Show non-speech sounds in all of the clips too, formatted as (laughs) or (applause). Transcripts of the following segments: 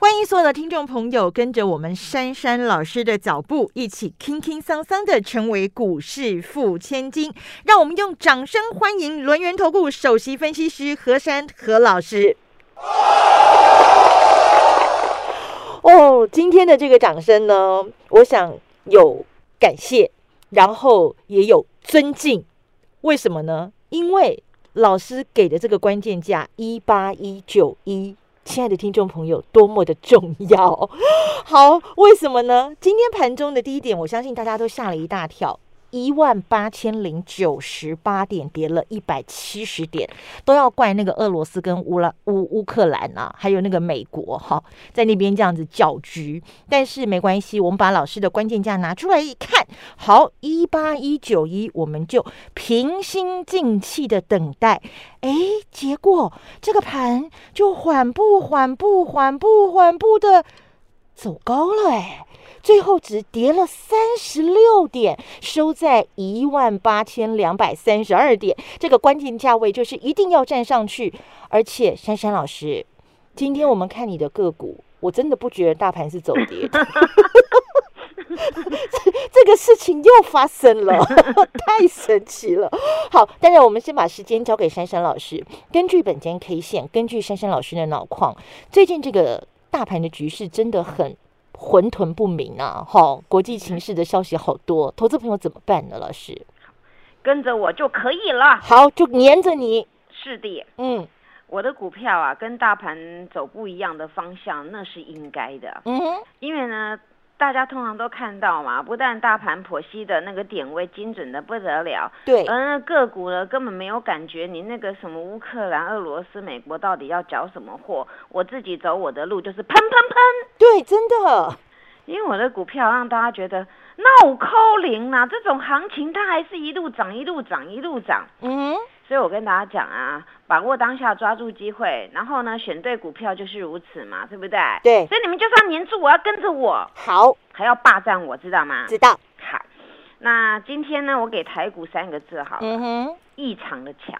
欢迎所有的听众朋友，跟着我们珊珊老师的脚步，一起轻轻桑桑的成为股市富千金。让我们用掌声欢迎轮源投顾首席分析师何珊何老师。哦，今天的这个掌声呢，我想有感谢，然后也有尊敬。为什么呢？因为老师给的这个关键价一八一九一。亲爱的听众朋友，多么的重要！(laughs) 好，为什么呢？今天盘中的第一点，我相信大家都吓了一大跳。一万八千零九十八点，跌了一百七十点，都要怪那个俄罗斯跟乌拉乌乌克兰啊，还有那个美国哈，在那边这样子搅局。但是没关系，我们把老师的关键价拿出来一看，好，一八一九一，我们就平心静气的等待。哎，结果这个盘就缓步、缓步、缓步、缓步的走高了，哎。最后只跌了三十六点，收在一万八千两百三十二点。这个关键价位就是一定要站上去。而且，珊珊老师，今天我们看你的个股，我真的不觉得大盘是走跌的。(laughs) 这个事情又发生了，(laughs) 太神奇了。好，当然我们先把时间交给珊珊老师。根据本间 K 线，根据珊珊老师的脑矿，最近这个大盘的局势真的很。混沌不明啊！哈，国际情势的消息好多，投资朋友怎么办呢？老师，跟着我就可以了。好，就黏着你。是的，嗯，我的股票啊，跟大盘走不一样的方向，那是应该的。嗯，因为呢。大家通常都看到嘛，不但大盘剖析的那个点位精准的不得了，对，而那个股呢根本没有感觉，你那个什么乌克兰、俄罗斯、美国到底要缴什么货？我自己走我的路，就是喷喷喷，对，真的，因为我的股票让大家觉得闹扣零啊，这种行情它还是一路涨，一路涨，一路涨，嗯。所以我跟大家讲啊，把握当下，抓住机会，然后呢，选对股票就是如此嘛，对不对？对。所以你们就是要黏住我，要跟着我，好，还要霸占我，知道吗？知道。好，那今天呢，我给台股三个字，好，嗯哼，异常的强，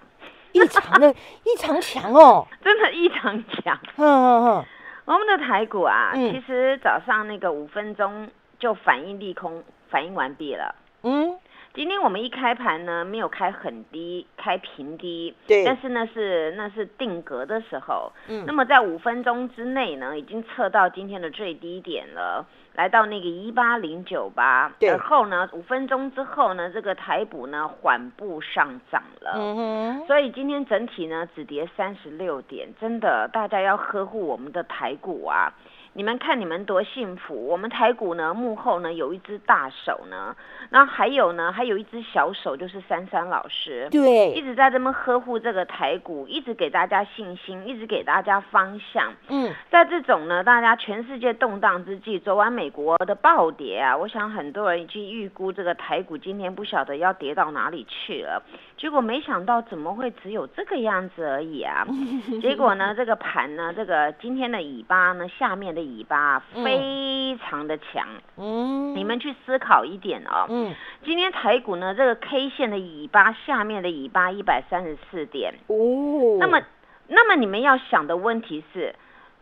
异常的 (laughs) 异常强哦，真的异常强。嗯嗯嗯，我们的台股啊，其实早上那个五分钟就反应利空，反应完毕了。嗯。今天我们一开盘呢，没有开很低，开平低，对，但是呢是那是定格的时候，嗯，那么在五分钟之内呢，已经测到今天的最低点了，来到那个一八零九八，然后呢五分钟之后呢，这个台股呢缓步上涨了，嗯哼，所以今天整体呢只跌三十六点，真的大家要呵护我们的台股啊。你们看你们多幸福！我们台股呢，幕后呢有一只大手呢，那还有呢，还有一只小手，就是珊珊老师，对，一直在这么呵护这个台股，一直给大家信心，一直给大家方向。嗯，在这种呢，大家全世界动荡之际，昨晚美国的暴跌啊，我想很多人已经预估这个台股今天不晓得要跌到哪里去了。结果没想到怎么会只有这个样子而已啊！(laughs) 结果呢，这个盘呢，这个今天的尾巴呢，下面的尾巴非常的强。嗯，你们去思考一点哦。嗯，今天台股呢，这个 K 线的尾巴下面的尾巴一百三十四点。哦，那么，那么你们要想的问题是？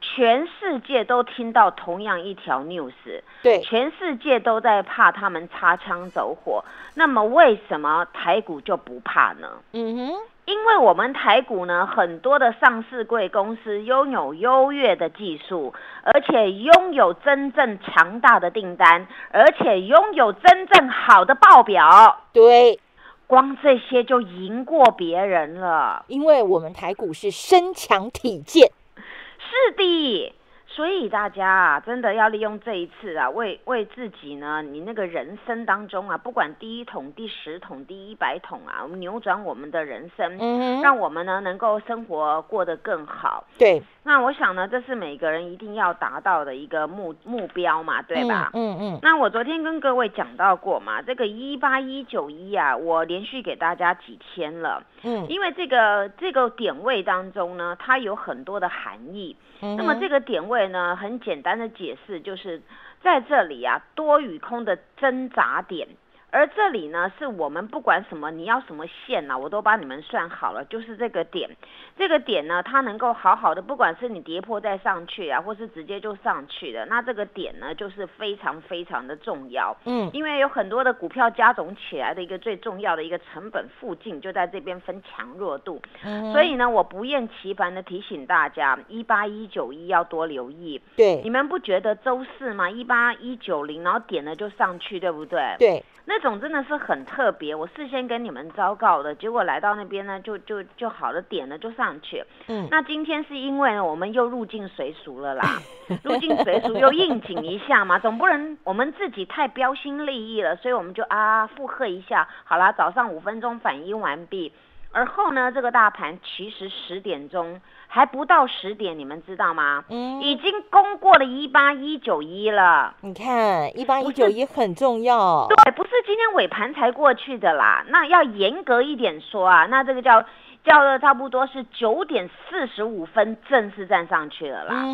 全世界都听到同样一条 news，对，全世界都在怕他们擦枪走火。那么为什么台股就不怕呢？嗯哼，因为我们台股呢，很多的上市贵公司拥有优越的技术，而且拥有真正强大的订单，而且拥有真正好的报表。对，光这些就赢过别人了。因为我们台股是身强体健。是的，所以大家啊，真的要利用这一次啊，为为自己呢，你那个人生当中啊，不管第一桶、第十桶、第一百桶啊，我们扭转我们的人生，嗯，让我们呢能够生活过得更好。对，那我想呢，这是每个人一定要达到的一个目目标嘛，对吧？嗯嗯。那我昨天跟各位讲到过嘛，这个一八一九一啊，我连续给大家几天了。嗯。因为这个这个点位当中呢，它有很多的含义。嗯。那么这个点位呢，很简单的解释就是在这里啊，多与空的挣扎点。而这里呢，是我们不管什么，你要什么线呢，我都帮你们算好了，就是这个点，这个点呢，它能够好好的，不管是你跌破再上去啊，或是直接就上去的，那这个点呢，就是非常非常的重要。嗯，因为有很多的股票加总起来的一个最重要的一个成本附近，就在这边分强弱度。嗯，所以呢，我不厌其烦的提醒大家，一八一九一要多留意。对，你们不觉得周四吗？一八一九零，然后点了就上去，对不对？对。那种真的是很特别，我事先跟你们昭告的，结果来到那边呢，就就就好了，点了就上去。嗯，那今天是因为呢我们又入境随俗了啦，(laughs) 入境随俗又应景一下嘛，总不能我们自己太标新立异了，所以我们就啊附和一下，好啦，早上五分钟反应完毕。而后呢，这个大盘其实十点钟还不到十点，你们知道吗？嗯，已经攻过了一八一九一了。你看，一八一九一很重要。对，不是今天尾盘才过去的啦。那要严格一点说啊，那这个叫。叫了差不多是九点四十五分正式站上去了啦，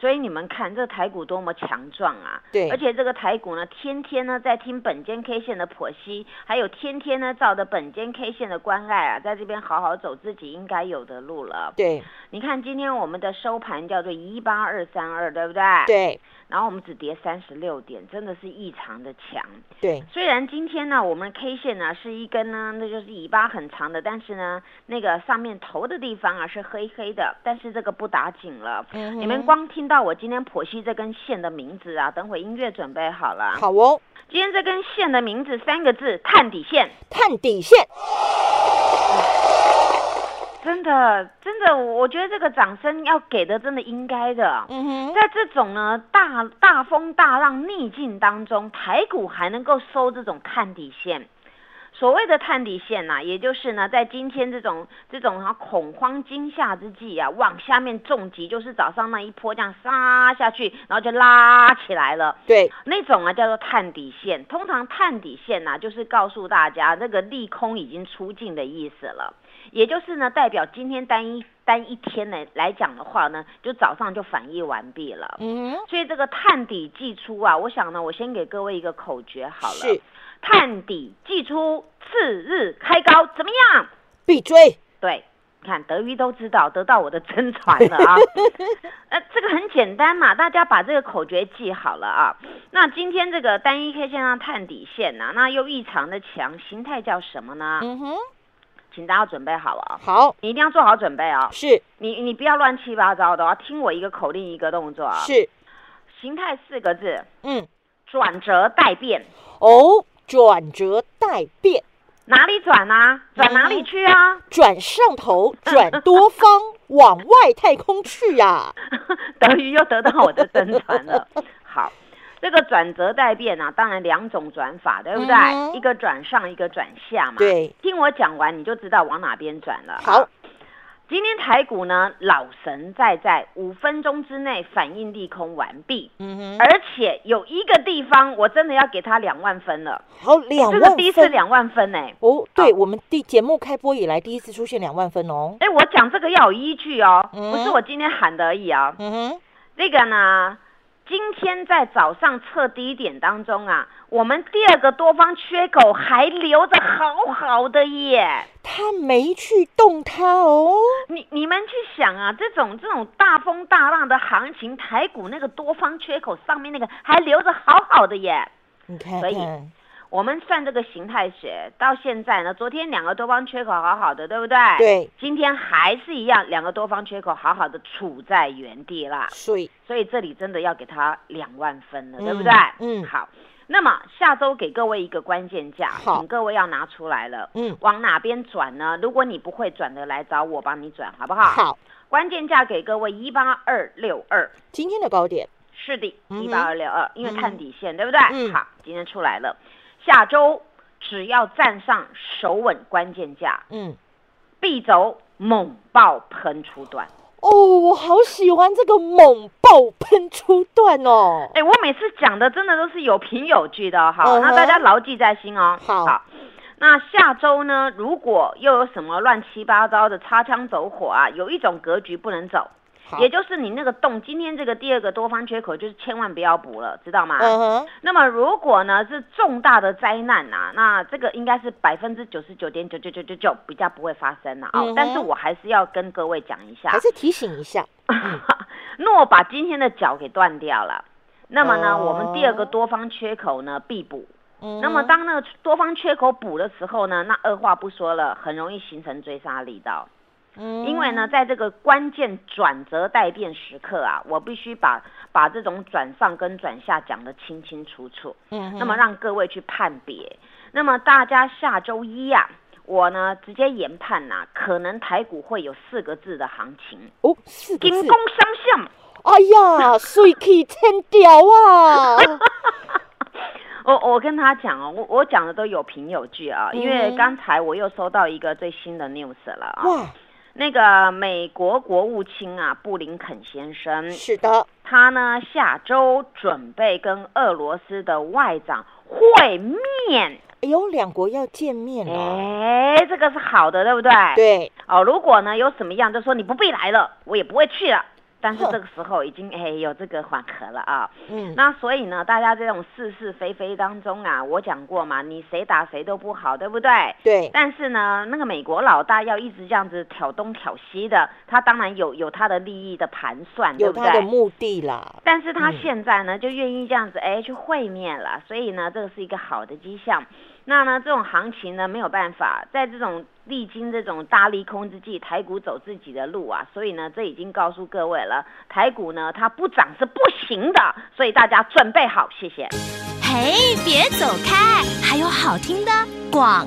所以你们看这台股多么强壮啊！对，而且这个台股呢，天天呢在听本间 K 线的剖析，还有天天呢照着本间 K 线的关爱啊，在这边好好走自己应该有的路了。对，你看今天我们的收盘叫做一八二三二，对不对？对。然后我们只跌三十六点，真的是异常的强。对，虽然今天呢，我们 K 线呢是一根呢，那就是尾巴很长的，但是呢，那个上面头的地方啊是黑黑的，但是这个不打紧了。嗯你们光听到我今天剖析这根线的名字啊，等会音乐准备好了。好哦。今天这根线的名字三个字：探底线。探底线。真的，真的，我觉得这个掌声要给的，真的应该的。嗯哼，在这种呢大大风大浪逆境当中，台股还能够收这种探底线。所谓的探底线呐，也就是呢，在今天这种这种啊恐慌惊吓之际啊，往下面重击，就是早上那一波这样杀下去，然后就拉起来了。对，那种啊叫做探底线。通常探底线呐，就是告诉大家这个利空已经出尽的意思了。也就是呢，代表今天单一单一天来来讲的话呢，就早上就反应完毕了。嗯，所以这个探底季出啊，我想呢，我先给各位一个口诀好了。是，探底季出，次日开高，怎么样？必追。对，你看德瑜都知道，得到我的真传了啊。(laughs) 呃，这个很简单嘛，大家把这个口诀记好了啊。那今天这个单一 K 线上探底线呐，那又异常的强，形态叫什么呢？嗯哼。请大家准备好了，好，你一定要做好准备啊！是，你你不要乱七八糟的，要听我一个口令一个动作啊！是，形态四个字，嗯，转折待变。哦，转折待变，哪里转啊？转哪里去啊？转上头，转多方，往外太空去呀！(laughs) 等于又得到我的真传了。(laughs) 好。这个转折待变啊，当然两种转法，对不对？一个转上，一个转下嘛。对，听我讲完，你就知道往哪边转了。好，今天台股呢，老神在在五分钟之内反应利空完毕。嗯哼，而且有一个地方，我真的要给他两万分了。好，两万分，这是第一次两万分哎。哦，对，我们第节目开播以来第一次出现两万分哦。哎，我讲这个要有依据哦，不是我今天喊的而已啊。嗯哼，这个呢。今天在早上测低点当中啊，我们第二个多方缺口还留着好好的耶，他没去动它哦。你你们去想啊，这种这种大风大浪的行情，台股那个多方缺口上面那个还留着好好的耶。你看，所以。我们算这个形态学到现在呢，昨天两个多方缺口好好的，对不对？对。今天还是一样，两个多方缺口好好的处在原地啦。所以，所以这里真的要给他两万分了，对不对？嗯。好，那么下周给各位一个关键价，请各位要拿出来了。嗯。往哪边转呢？如果你不会转的，来找我帮你转，好不好？好。关键价给各位一八二六二，今天的高点是的，一八二六二，因为探底线，对不对？嗯。好，今天出来了。下周只要站上守稳关键价，嗯，必走猛爆喷出段。哦，我好喜欢这个猛爆喷出段哦！哎，我每次讲的真的都是有凭有据的，好，那大家牢记在心哦。好，那下周呢，如果又有什么乱七八糟的擦枪走火啊，有一种格局不能走。也就是你那个洞，今天这个第二个多方缺口，就是千万不要补了，知道吗？嗯哼。那么如果呢是重大的灾难呐，那这个应该是百分之九十九点九九九九九比较不会发生了啊。但是我还是要跟各位讲一下，还是提醒一下，(laughs) 若把今天的脚给断掉了，那么呢，我们第二个多方缺口呢必补。嗯。那么当那个多方缺口补的时候呢，那二话不说了，很容易形成追杀力道。因为呢，在这个关键转折待变时刻啊，我必须把把这种转上跟转下讲得清清楚楚。嗯，那么让各位去判别。那么大家下周一啊，我呢直接研判呐，可能台股会有四个字的行情哦，四个字。金攻相向。哎呀，(laughs) 水气千条啊！(laughs) 我我跟他讲哦，我我讲的都有凭有据啊，因为刚才我又收到一个最新的 news 了啊。那个美国国务卿啊，布林肯先生是的，他呢下周准备跟俄罗斯的外长会面。哎呦，两国要见面了，哎，这个是好的，对不对？对。哦，如果呢有什么样，就说你不必来了，我也不会去了。但是这个时候已经哎有这个缓和了啊，嗯，那所以呢，大家这种是是非非当中啊，我讲过嘛，你谁打谁都不好，对不对？对。但是呢，那个美国老大要一直这样子挑东挑西的，他当然有有他的利益的盘算，对不对？有他的目的啦。但是他现在呢，就愿意这样子哎去会面了，所以呢，这个是一个好的迹象。那呢，这种行情呢没有办法，在这种历经这种大利空之际，台股走自己的路啊，所以呢，这已经告诉各位了，台股呢它不涨是不行的，所以大家准备好，谢谢。嘿，别走开，还有好听的广。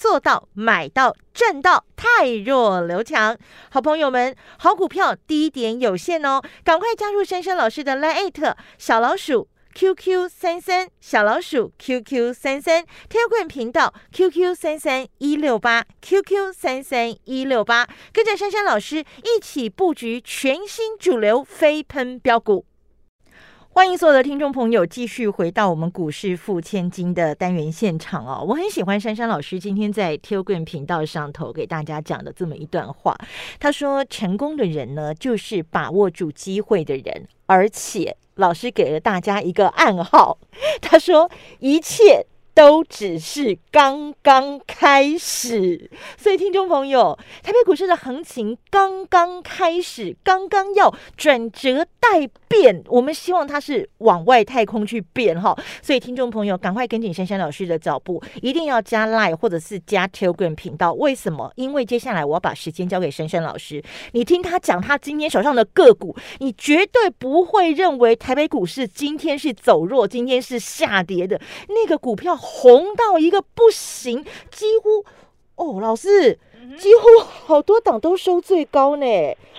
做到买到赚到，太弱留强。好朋友们，好股票低点有限哦，赶快加入珊珊老师的 Line 小老鼠 QQ 三三小老鼠 QQ 三三 t e l g r a m 频道 QQ 三三一六八 QQ 三三一六八，跟着珊珊老师一起布局全新主流飞喷标股。欢迎所有的听众朋友继续回到我们股市付千金的单元现场哦！我很喜欢珊珊老师今天在 Telegram 频道上头给大家讲的这么一段话。他说：“成功的人呢，就是把握住机会的人，而且老师给了大家一个暗号。他说一切。”都只是刚刚开始，所以听众朋友，台北股市的行情刚刚开始，刚刚要转折待变，我们希望它是往外太空去变哈。所以听众朋友，赶快跟紧珊珊老师的脚步，一定要加 Line 或者是加 Telegram 频道。为什么？因为接下来我要把时间交给珊珊老师，你听他讲他今天手上的个股，你绝对不会认为台北股市今天是走弱，今天是下跌的那个股票。红到一个不行，几乎哦，老师，几乎好多档都收最高呢。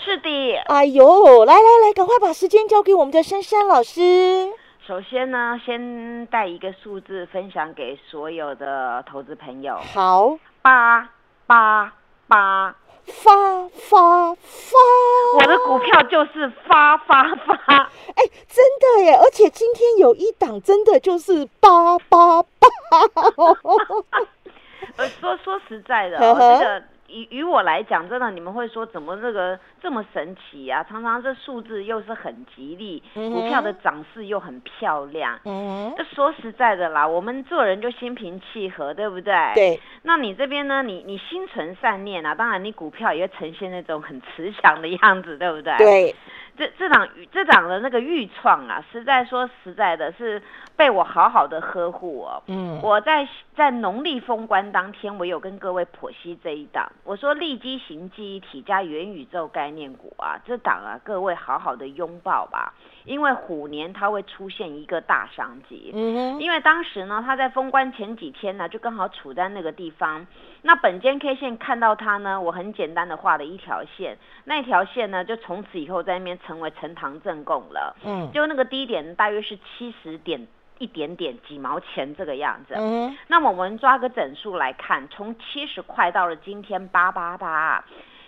是的，哎呦，来来来，赶快把时间交给我们的珊珊老师。首先呢，先带一个数字分享给所有的投资朋友。好，八八八。发发发！我的股票就是发发发！哎，真的耶！而且今天有一档真的就是八八八！(laughs) 呃，说说实在的，这个。于于我来讲，真的你们会说怎么这个这么神奇啊？常常这数字又是很吉利，股票的涨势又很漂亮。嗯，这说实在的啦，我们做人就心平气和，对不对？对。那你这边呢？你你心存善念啊，当然你股票也会呈现那种很慈祥的样子，对不对？对。这这档这档的那个预创啊，实在说实在的，是被我好好的呵护哦。嗯，我在在农历封关当天，我有跟各位剖析这一档，我说立基型记忆体加元宇宙概念股啊，这档啊，各位好好的拥抱吧。因为虎年它会出现一个大商机。嗯哼，因为当时呢，它在封关前几天呢，就刚好处在那个地方。那本间 K 线看到它呢，我很简单的画了一条线，那条线呢，就从此以后在那边成为呈堂正供了。嗯，就那个低点大约是七十点。一点点几毛钱这个样子，嗯，那么我们抓个整数来看，从七十块到了今天八八八，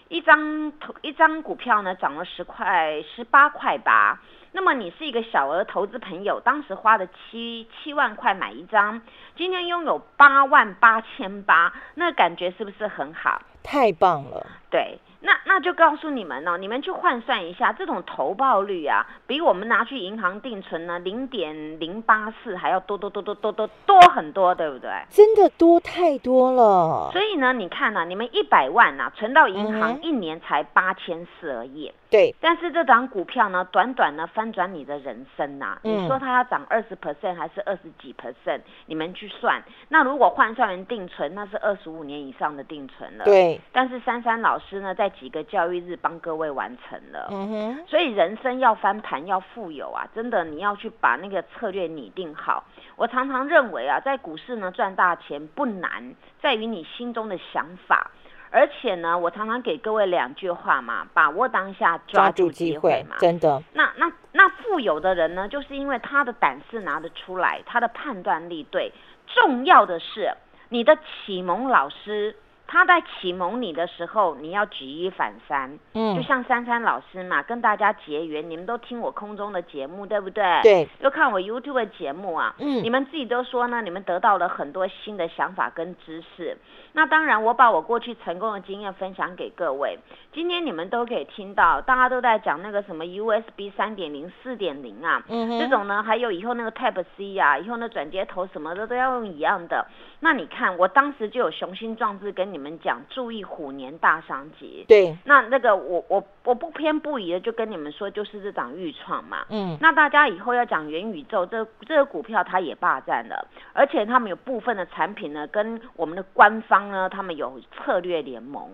一张投一张股票呢涨了十块十八块八，那么你是一个小额投资朋友，当时花的七七万块买一张，今天拥有八万八千八，那感觉是不是很好？太棒了，对。那那就告诉你们哦，你们去换算一下，这种投报率啊，比我们拿去银行定存呢，零点零八四还要多多多多多多多很多，对不对？真的多太多了。所以呢，你看呢，你们一百万呐，存到银行一年才八千四而已。对，但是这档股票呢，短短呢翻转你的人生呐。你说它要涨二十 percent 还是二十几 percent？你们去算。那如果换算成定存，那是二十五年以上的定存了。对。但是珊珊老师呢，在几个教育日帮各位完成了。嗯哼。所以人生要翻盘要富有啊，真的你要去把那个策略拟定好。我常常认为啊，在股市呢赚大钱不难，在于你心中的想法。而且呢，我常常给各位两句话嘛，把握当下，抓住机会嘛，真的。那那那富有的人呢，就是因为他的胆识拿得出来，他的判断力对。重要的是你的启蒙老师。他在启蒙你的时候，你要举一反三，嗯，就像珊珊老师嘛，跟大家结缘，你们都听我空中的节目，对不对？对，又看我 YouTube 的节目啊，嗯，你们自己都说呢，你们得到了很多新的想法跟知识。那当然，我把我过去成功的经验分享给各位。今天你们都可以听到，大家都在讲那个什么 USB 三点零、四点零啊，嗯这种呢，还有以后那个 Type C 啊，以后那转接头什么的都要用一样的。那你看，我当时就有雄心壮志跟你们讲，注意虎年大商机。对，那那个我我我不偏不倚的就跟你们说，就是这档预创嘛。嗯，那大家以后要讲元宇宙，这这个股票它也霸占了，而且他们有部分的产品呢，跟我们的官方呢，他们有策略联盟。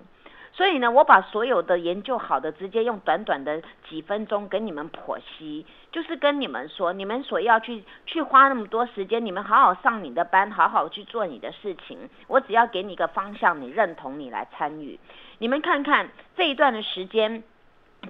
所以呢，我把所有的研究好的，直接用短短的几分钟给你们剖析，就是跟你们说，你们所要去去花那么多时间，你们好好上你的班，好好去做你的事情。我只要给你一个方向，你认同，你来参与。你们看看这一段的时间，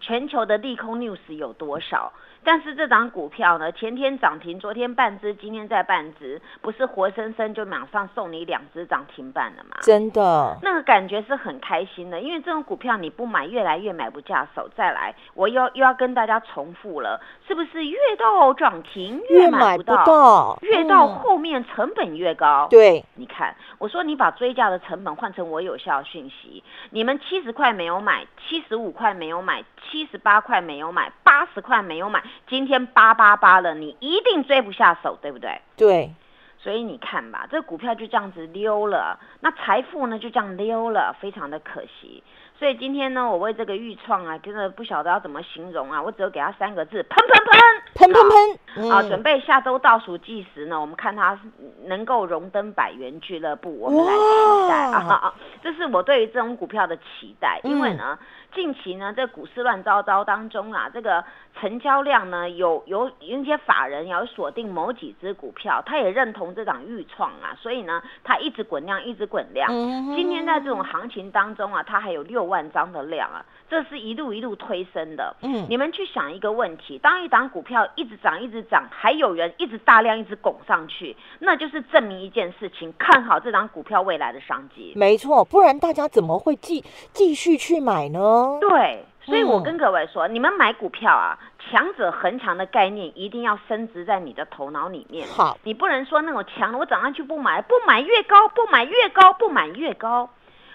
全球的利空 news 有多少？但是这档股票呢，前天涨停，昨天半只，今天再半只，不是活生生就马上送你两只涨停板了吗？真的，那个感觉是很开心的，因为这种股票你不买，越来越买不下手。再来，我又又要跟大家重复了，是不是越到涨停越买不到，越到后面成本越高？对，你看，我说你把追加的成本换成我有效讯息，你们七十块没有买，七十五块没有买，七十八块没有买，八十块没有买。今天八八八了，你一定追不下手，对不对？对，所以你看吧，这股票就这样子溜了，那财富呢就这样溜了，非常的可惜。所以今天呢，我为这个预创啊，真的不晓得要怎么形容啊，我只有给他三个字：喷喷喷，喷喷喷。啊，准备下周倒数计时呢，我们看他能够荣登百元俱乐部，我们来期待啊！这是我对于这种股票的期待，因为呢。近期呢，这股市乱糟糟当中啊，这个成交量呢，有有有一些法人要锁定某几只股票，他也认同这档预创啊，所以呢，他一直滚量，一直滚量。今天在这种行情当中啊，它还有六万张的量啊，这是一路一路推升的。嗯，你们去想一个问题：当一档股票一直涨，一直涨，还有人一直大量一直拱上去，那就是证明一件事情，看好这档股票未来的商机。没错，不然大家怎么会继继续去买呢？对，所以我跟各位说，你们买股票啊，强者恒强的概念一定要升值在你的头脑里面。好，你不能说那种强，我早上去不买，不买越高，不买越高，不买越高。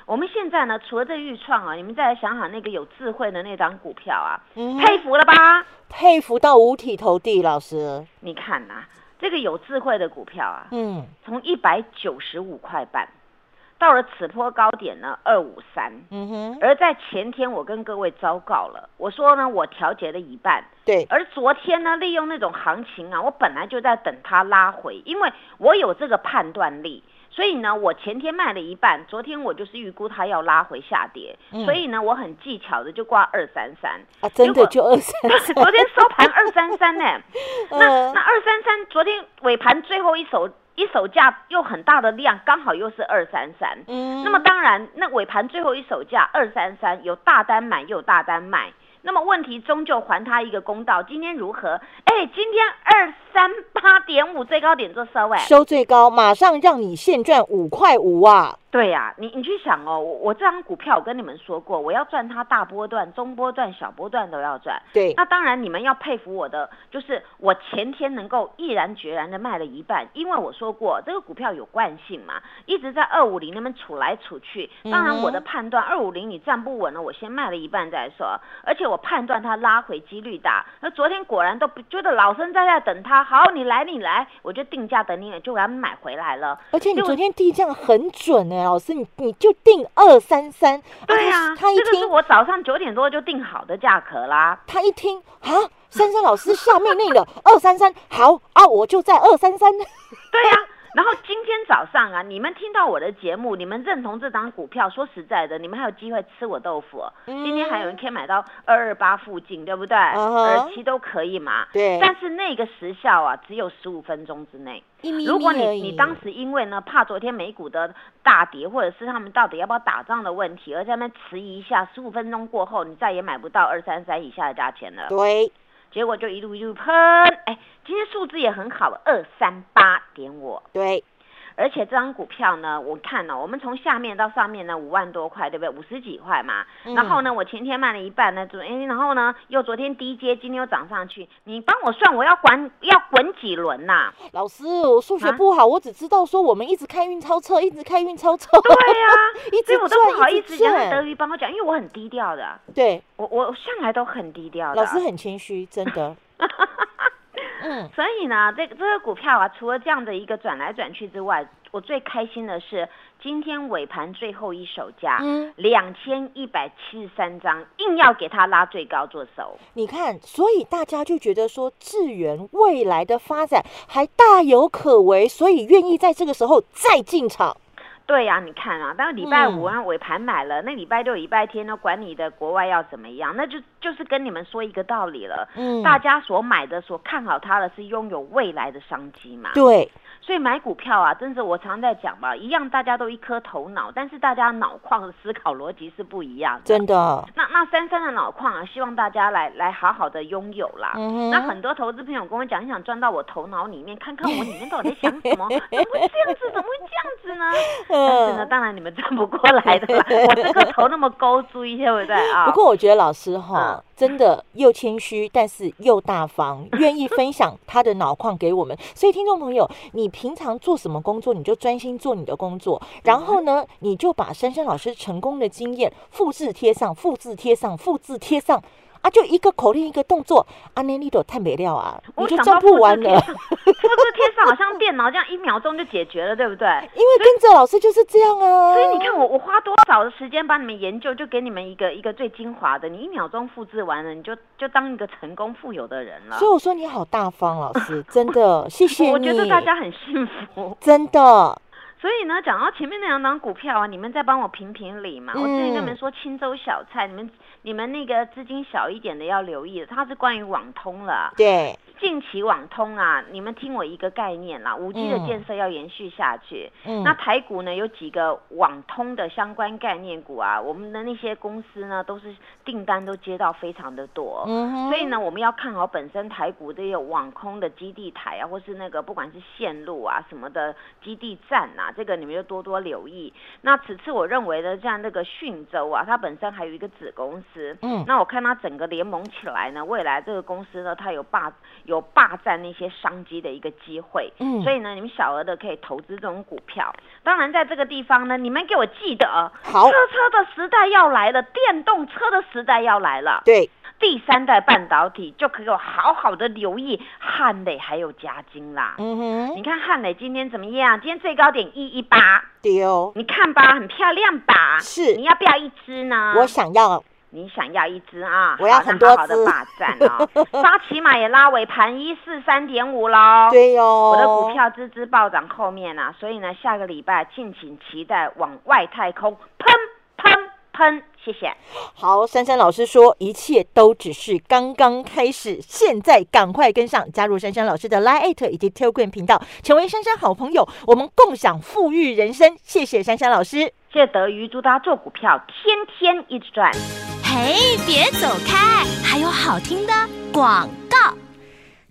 我们现在呢，除了这预创啊，你们再来想想那个有智慧的那张股票啊，嗯佩服了吧？佩服到五体投地，老师。你看呐，这个有智慧的股票啊，嗯，从一百九十五块半。到了此波高点呢，二五三。嗯哼。而在前天，我跟各位昭告了，我说呢，我调节了一半。对。而昨天呢，利用那种行情啊，我本来就在等它拉回，因为我有这个判断力。所以呢，我前天卖了一半，昨天我就是预估它要拉回下跌，所以呢，我很技巧的就挂二三三啊，真的就二三三，(laughs) 昨天收盘二三三呢，(laughs) 那那二三三，昨天尾盘最后一手一手价又很大的量，刚好又是二三三，嗯，那么当然，那尾盘最后一手价二三三，有大单买又有大单卖。那么问题终究还他一个公道，今天如何？哎，今天二三八点五最高点做收尾，收最高，马上让你现赚五块五啊！对呀，你你去想哦，我我这张股票我跟你们说过，我要赚它大波段、中波段、小波段都要赚。对，那当然你们要佩服我的，就是我前天能够毅然决然的卖了一半，因为我说过这个股票有惯性嘛，一直在二五零那边处来处去。当然我的判断二五零你站不稳了，我先卖了一半再说。而且我判断它拉回几率大，那昨天果然都不觉得老生在在等它，好你来你来，我就定价等你，就给他们买回来了。而且你昨天定价很准哎。老师，你你就定二三三，对呀，他一听是我早上九点多就定好的价格啦。他一听啊，珊珊老师下命令了，二三三，好啊，我就在二三三。对呀。然后今天早上啊，你们听到我的节目，你们认同这张股票，说实在的，你们还有机会吃我豆腐。今天还有人可以买到二二八附近，对不对？二七都可以嘛。对。但是那个时效啊，只有十五分钟之内。如果你你当时因为呢怕昨天美股的大跌，或者是他们到底要不要打仗的问题，而在那迟疑一下，十五分钟过后，你再也买不到二三三以下的价钱了。对。结果就一路一路喷，哎，今天数字也很好，二三八点五。对。而且这张股票呢，我看了，我们从下面到上面呢，五万多块，对不对？五十几块嘛。然后呢，我前天卖了一半呢，昨哎，然后呢，又昨天低阶，今天又涨上去。你帮我算，我要滚要滚几轮呐？老师，我数学不好，我只知道说我们一直开运钞车，一直开运钞车。对呀，(laughs) 一直我都不好意思讲德语帮我讲，因为我很低调的。对，我我向来都很低调。老师很谦虚，真的。(laughs) 嗯，所以呢，这个这个股票啊，除了这样的一个转来转去之外，我最开心的是今天尾盘最后一手价，嗯，两千一百七十三张，硬要给它拉最高做手。你看，所以大家就觉得说，智源未来的发展还大有可为，所以愿意在这个时候再进场。对呀，你看啊，当礼拜五啊尾盘买了，那礼拜六、礼拜天呢，管你的国外要怎么样，那就就是跟你们说一个道理了。嗯，大家所买的、所看好它的是拥有未来的商机嘛？对。所以买股票啊，真是我常在讲吧，一样大家都一颗头脑，但是大家脑矿的思考逻辑是不一样的。真的。那那珊珊的脑矿啊，希望大家来来好好的拥有啦。嗯那很多投资朋友跟我讲，你想钻到我头脑里面，看看我里面到底在想什么？(laughs) 怎么会这样子？怎么会这样子呢？但是呢，当然你们钻不过来的啦。(laughs) 我这个头那么高，注意对不对啊？不过我觉得老师哈。真的又谦虚，但是又大方，愿意分享他的脑矿给我们。所以，听众朋友，你平常做什么工作，你就专心做你的工作。然后呢，你就把珊珊老师成功的经验复制贴上，复制贴上，复制贴上。啊，就一个口令，一个动作，啊，那你都太没料啊，你就赚不完了。复制贴上好像电脑这样，一秒钟就解决了，对不对？(laughs) 因为跟着老师就是这样啊。所以你看，我我花多少的时间帮你们研究，就给你们一个一个最精华的，你一秒钟复制完了，你就就当一个成功富有的人了。所以我说你好大方，老师，(laughs) 真的谢谢你。我觉得大家很幸福，真的。所以呢，讲到前面那两档股票啊，你们再帮我评评理嘛。我之前跟你们说青州小菜，你们你们那个资金小一点的要留意，它是关于网通了。对。近期网通啊，你们听我一个概念啦，五 G 的建设要延续下去。嗯，那台股呢有几个网通的相关概念股啊，我们的那些公司呢都是订单都接到非常的多。嗯所以呢，我们要看好本身台股这些网空的基地台啊，或是那个不管是线路啊什么的基地站啊，这个你们就多多留意。那此次我认为呢，像那个讯州啊，它本身还有一个子公司。嗯，那我看它整个联盟起来呢，未来这个公司呢，它有霸。有霸占那些商机的一个机会，嗯，所以呢，你们小额的可以投资这种股票。当然，在这个地方呢，你们给我记得，好，车车的时代要来了，电动车的时代要来了。对，第三代半导体就可以好好的留意汉磊还有嘉金啦。嗯哼，你看汉磊今天怎么样？今天最高点一一八，丢，你看吧，很漂亮吧？是，你要不要一只呢？我想要。你想要一只啊？我要很多只。霸占哦，(laughs) 沙琪玛也拉尾盘一四三点五喽。对哟，我的股票支支暴涨后面啊，所以呢，下个礼拜敬请期待往外太空喷喷喷。谢谢。好，珊珊老师说，一切都只是刚刚开始，现在赶快跟上，加入珊珊老师的 Line 以及 Telegram 频道，成为珊珊好朋友，我们共享富裕人生。谢谢珊珊老师，谢谢德瑜，祝大家做股票天天一直赚。嘿，别走开，还有好听的广告。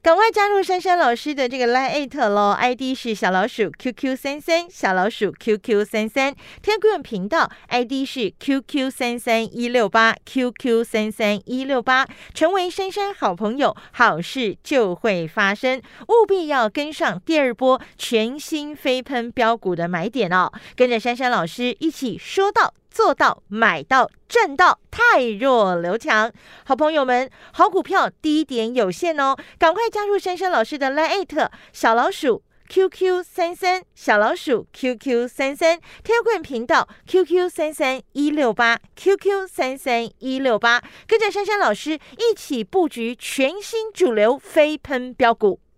赶快加入珊珊老师的这个 Line at 喽，ID 是小老鼠 QQ 三三，小老鼠 QQ 三三，天贵频道 ID 是 QQ 三三一六八 QQ 三三一六八，成为珊珊好朋友，好事就会发生，务必要跟上第二波全新飞喷标股的买点哦，跟着珊珊老师一起说到。做到买到赚到，太弱留强。好朋友们，好股票低点有限哦，赶快加入珊珊老师的 Line 小老鼠 QQ 三三小老鼠 QQ 三三天棍频道 QQ 三三一六八 QQ 三三一六八，跟着珊珊老师一起布局全新主流飞喷标股。